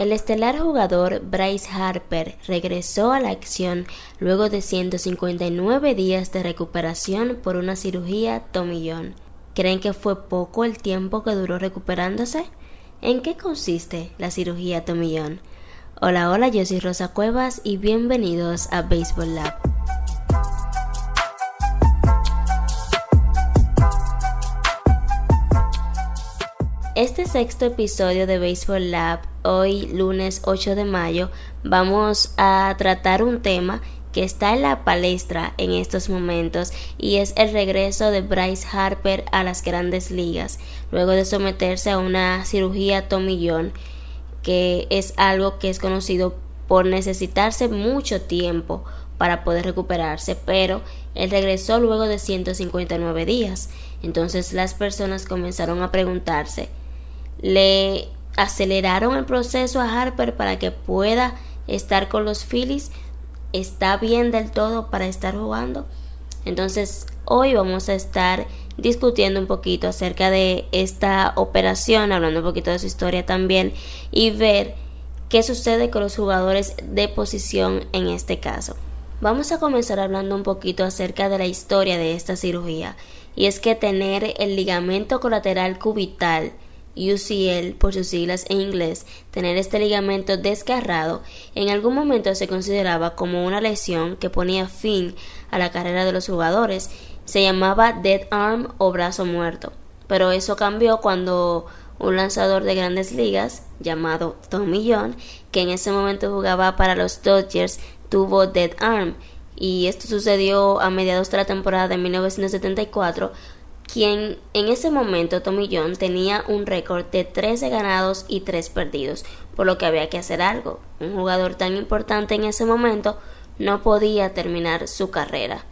El estelar jugador Bryce Harper regresó a la acción luego de 159 días de recuperación por una cirugía tomillón. ¿Creen que fue poco el tiempo que duró recuperándose? ¿En qué consiste la cirugía tomillón? Hola, hola, yo soy Rosa Cuevas y bienvenidos a Baseball Lab. Este sexto episodio de Baseball Lab, hoy lunes 8 de mayo, vamos a tratar un tema que está en la palestra en estos momentos y es el regreso de Bryce Harper a las grandes ligas luego de someterse a una cirugía tomillón que es algo que es conocido por necesitarse mucho tiempo para poder recuperarse, pero él regresó luego de 159 días. Entonces las personas comenzaron a preguntarse le aceleraron el proceso a Harper para que pueda estar con los Phillies. ¿Está bien del todo para estar jugando? Entonces, hoy vamos a estar discutiendo un poquito acerca de esta operación, hablando un poquito de su historia también y ver qué sucede con los jugadores de posición en este caso. Vamos a comenzar hablando un poquito acerca de la historia de esta cirugía y es que tener el ligamento colateral cubital UCL por sus siglas en inglés, tener este ligamento desgarrado, en algún momento se consideraba como una lesión que ponía fin a la carrera de los jugadores. Se llamaba dead arm o brazo muerto. Pero eso cambió cuando un lanzador de grandes ligas llamado Tommy John, que en ese momento jugaba para los Dodgers, tuvo dead arm. Y esto sucedió a mediados de la temporada de 1974 quien en ese momento Tommy John tenía un récord de 13 ganados y 3 perdidos, por lo que había que hacer algo. Un jugador tan importante en ese momento no podía terminar su carrera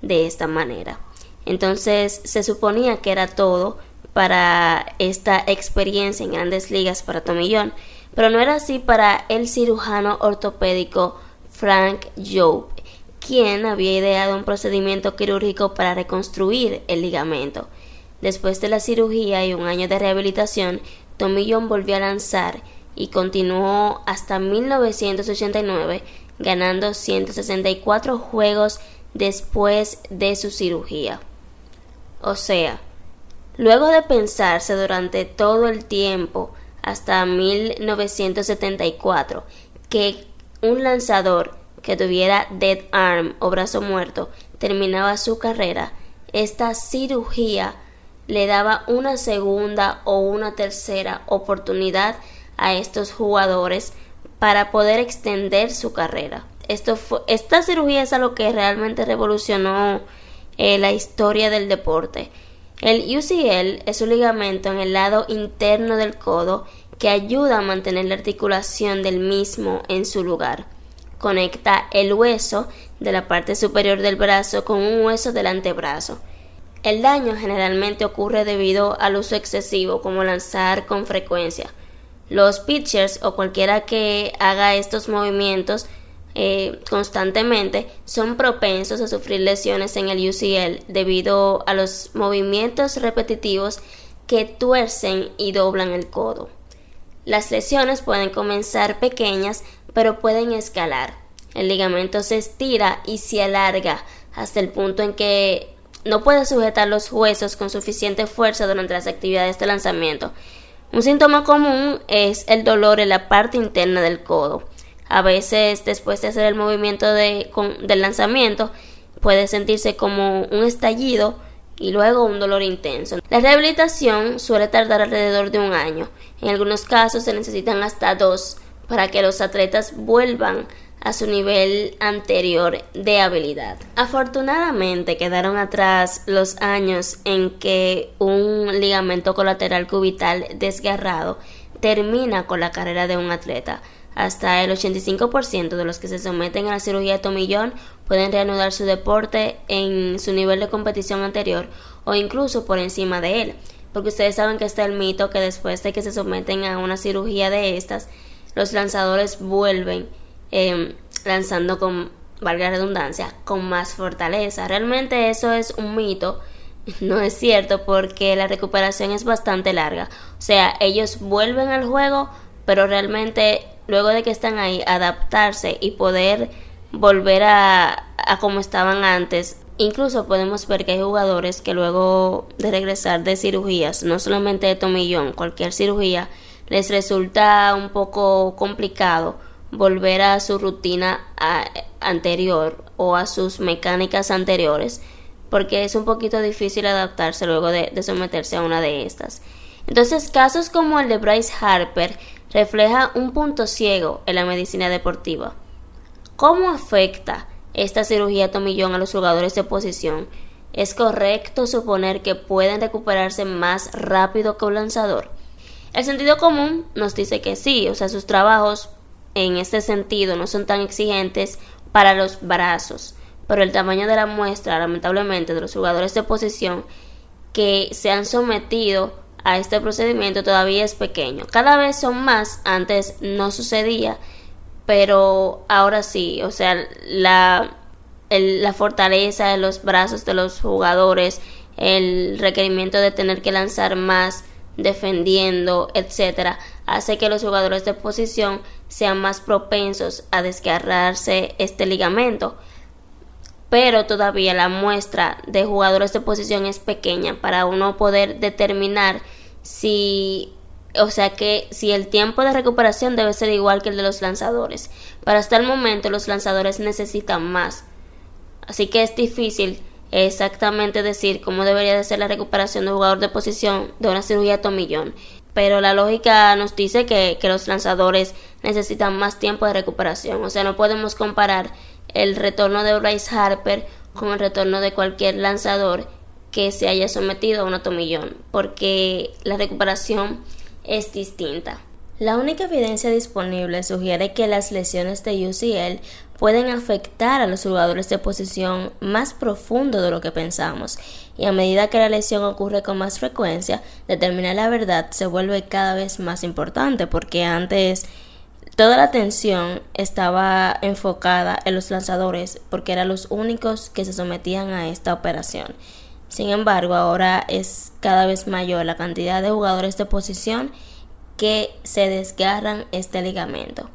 de esta manera. Entonces se suponía que era todo para esta experiencia en grandes ligas para Tommy John, pero no era así para el cirujano ortopédico Frank Jobe, quien había ideado un procedimiento quirúrgico para reconstruir el ligamento. Después de la cirugía y un año de rehabilitación, Tommy volvió a lanzar y continuó hasta 1989 ganando 164 juegos después de su cirugía. O sea, luego de pensarse durante todo el tiempo hasta 1974 que un lanzador que tuviera dead arm o brazo muerto terminaba su carrera, esta cirugía le daba una segunda o una tercera oportunidad a estos jugadores para poder extender su carrera. Esto esta cirugía es algo que realmente revolucionó eh, la historia del deporte. El UCL es un ligamento en el lado interno del codo que ayuda a mantener la articulación del mismo en su lugar conecta el hueso de la parte superior del brazo con un hueso del antebrazo. El daño generalmente ocurre debido al uso excesivo, como lanzar con frecuencia. Los pitchers o cualquiera que haga estos movimientos eh, constantemente son propensos a sufrir lesiones en el UCL debido a los movimientos repetitivos que tuercen y doblan el codo. Las lesiones pueden comenzar pequeñas pero pueden escalar. El ligamento se estira y se alarga hasta el punto en que no puede sujetar los huesos con suficiente fuerza durante las actividades de lanzamiento. Un síntoma común es el dolor en la parte interna del codo. A veces, después de hacer el movimiento de, del lanzamiento, puede sentirse como un estallido y luego un dolor intenso. La rehabilitación suele tardar alrededor de un año. En algunos casos se necesitan hasta dos para que los atletas vuelvan a su nivel anterior de habilidad. Afortunadamente quedaron atrás los años en que un ligamento colateral cubital desgarrado termina con la carrera de un atleta. Hasta el 85% de los que se someten a la cirugía de tomillón pueden reanudar su deporte en su nivel de competición anterior o incluso por encima de él. Porque ustedes saben que está el mito que después de que se someten a una cirugía de estas, los lanzadores vuelven em, lanzando con, valga la redundancia, con más fortaleza. Realmente eso es un mito, no es cierto porque la recuperación es bastante larga. O sea, ellos vuelven al juego, pero realmente luego de que están ahí, adaptarse y poder volver a, a como estaban antes. Incluso podemos ver que hay jugadores que luego de regresar de cirugías, no solamente de tomillón, cualquier cirugía, les resulta un poco complicado volver a su rutina anterior o a sus mecánicas anteriores, porque es un poquito difícil adaptarse luego de, de someterse a una de estas. Entonces, casos como el de Bryce Harper refleja un punto ciego en la medicina deportiva. ¿Cómo afecta esta cirugía tomillón a los jugadores de posición? ¿Es correcto suponer que pueden recuperarse más rápido que un lanzador? El sentido común nos dice que sí, o sea, sus trabajos en este sentido no son tan exigentes para los brazos, pero el tamaño de la muestra, lamentablemente, de los jugadores de posición que se han sometido a este procedimiento todavía es pequeño. Cada vez son más, antes no sucedía, pero ahora sí, o sea, la, la fortaleza de los brazos de los jugadores, el requerimiento de tener que lanzar más defendiendo, etcétera, hace que los jugadores de posición sean más propensos a desgarrarse este ligamento. Pero todavía la muestra de jugadores de posición es pequeña para uno poder determinar si, o sea que si el tiempo de recuperación debe ser igual que el de los lanzadores. Para hasta el momento los lanzadores necesitan más. Así que es difícil exactamente decir cómo debería de ser la recuperación de un jugador de posición de una cirugía tomillón. Pero la lógica nos dice que, que los lanzadores necesitan más tiempo de recuperación. O sea, no podemos comparar el retorno de Bryce Harper con el retorno de cualquier lanzador que se haya sometido a un atomillón, porque la recuperación es distinta. La única evidencia disponible sugiere que las lesiones de UCL pueden afectar a los jugadores de posición más profundo de lo que pensamos, y a medida que la lesión ocurre con más frecuencia, determinar la verdad se vuelve cada vez más importante, porque antes toda la atención estaba enfocada en los lanzadores, porque eran los únicos que se sometían a esta operación. Sin embargo, ahora es cada vez mayor la cantidad de jugadores de posición que se desgarran este ligamento.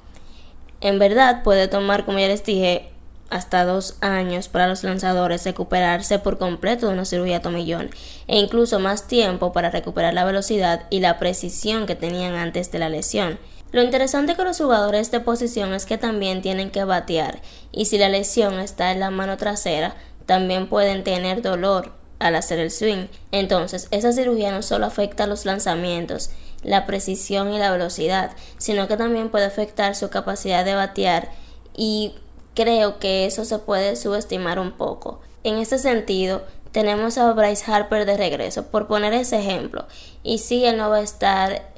En verdad puede tomar, como ya les dije, hasta dos años para los lanzadores recuperarse por completo de una cirugía tomillón e incluso más tiempo para recuperar la velocidad y la precisión que tenían antes de la lesión. Lo interesante con los jugadores de posición es que también tienen que batear y si la lesión está en la mano trasera, también pueden tener dolor al hacer el swing. Entonces, esa cirugía no solo afecta los lanzamientos, la precisión y la velocidad, sino que también puede afectar su capacidad de batear y creo que eso se puede subestimar un poco. En este sentido, tenemos a Bryce Harper de regreso, por poner ese ejemplo, y si él no va a estar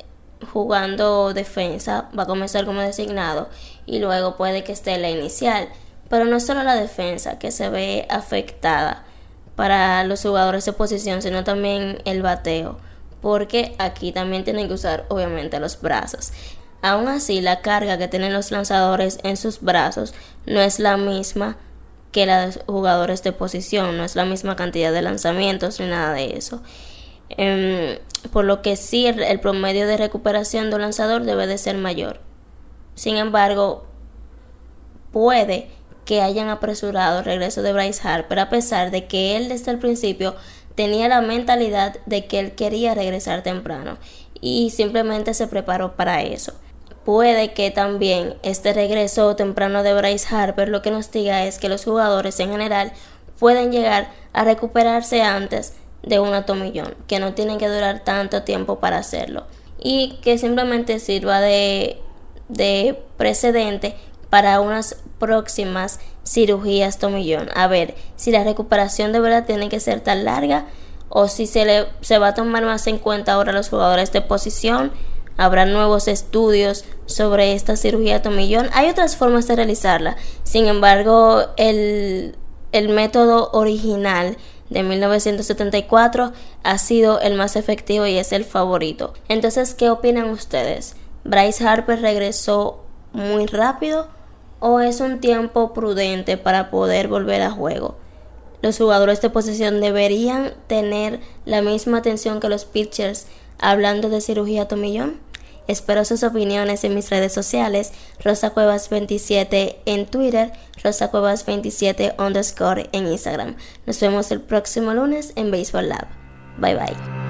jugando defensa, va a comenzar como designado y luego puede que esté la inicial, pero no solo la defensa que se ve afectada, para los jugadores de posición, sino también el bateo, porque aquí también tienen que usar obviamente los brazos. Aún así, la carga que tienen los lanzadores en sus brazos no es la misma que la de jugadores de posición, no es la misma cantidad de lanzamientos ni nada de eso. Em, por lo que sí, el, promedio de recuperación de un lanzador debe de ser mayor. Sin embargo, puede que hayan apresurado el regreso de Bryce Harper a pesar de que él desde el principio tenía la mentalidad de que él quería regresar temprano y simplemente se preparó para eso. Puede que también este regreso temprano de Bryce Harper lo que nos diga es que los jugadores en general pueden llegar a recuperarse antes de un atomillón, que no tienen que durar tanto tiempo para hacerlo y que simplemente sirva de, de precedente para unas próximas cirugías tomillón. A ver si la recuperación de verdad tiene que ser tan larga o si se, le, se va a tomar más en cuenta ahora los jugadores de posición. Habrá nuevos estudios sobre esta cirugía tomillón. Hay otras formas de realizarla. Sin embargo, el, el método original de 1974 ha sido el más efectivo y es el favorito. Entonces, ¿qué opinan ustedes? ¿Bryce Harper regresó muy rápido o es un tiempo prudente para poder volver a juego. Los jugadores de posesión deberían tener la misma atención que los pitchers hablando de cirugía tomillón. Espero sus opiniones en mis redes sociales, Rosa Cuevas 27 en Twitter, Rosa Cuevas 27 underscore en Instagram. Nos vemos el próximo lunes en Baseball Lab. Bye bye.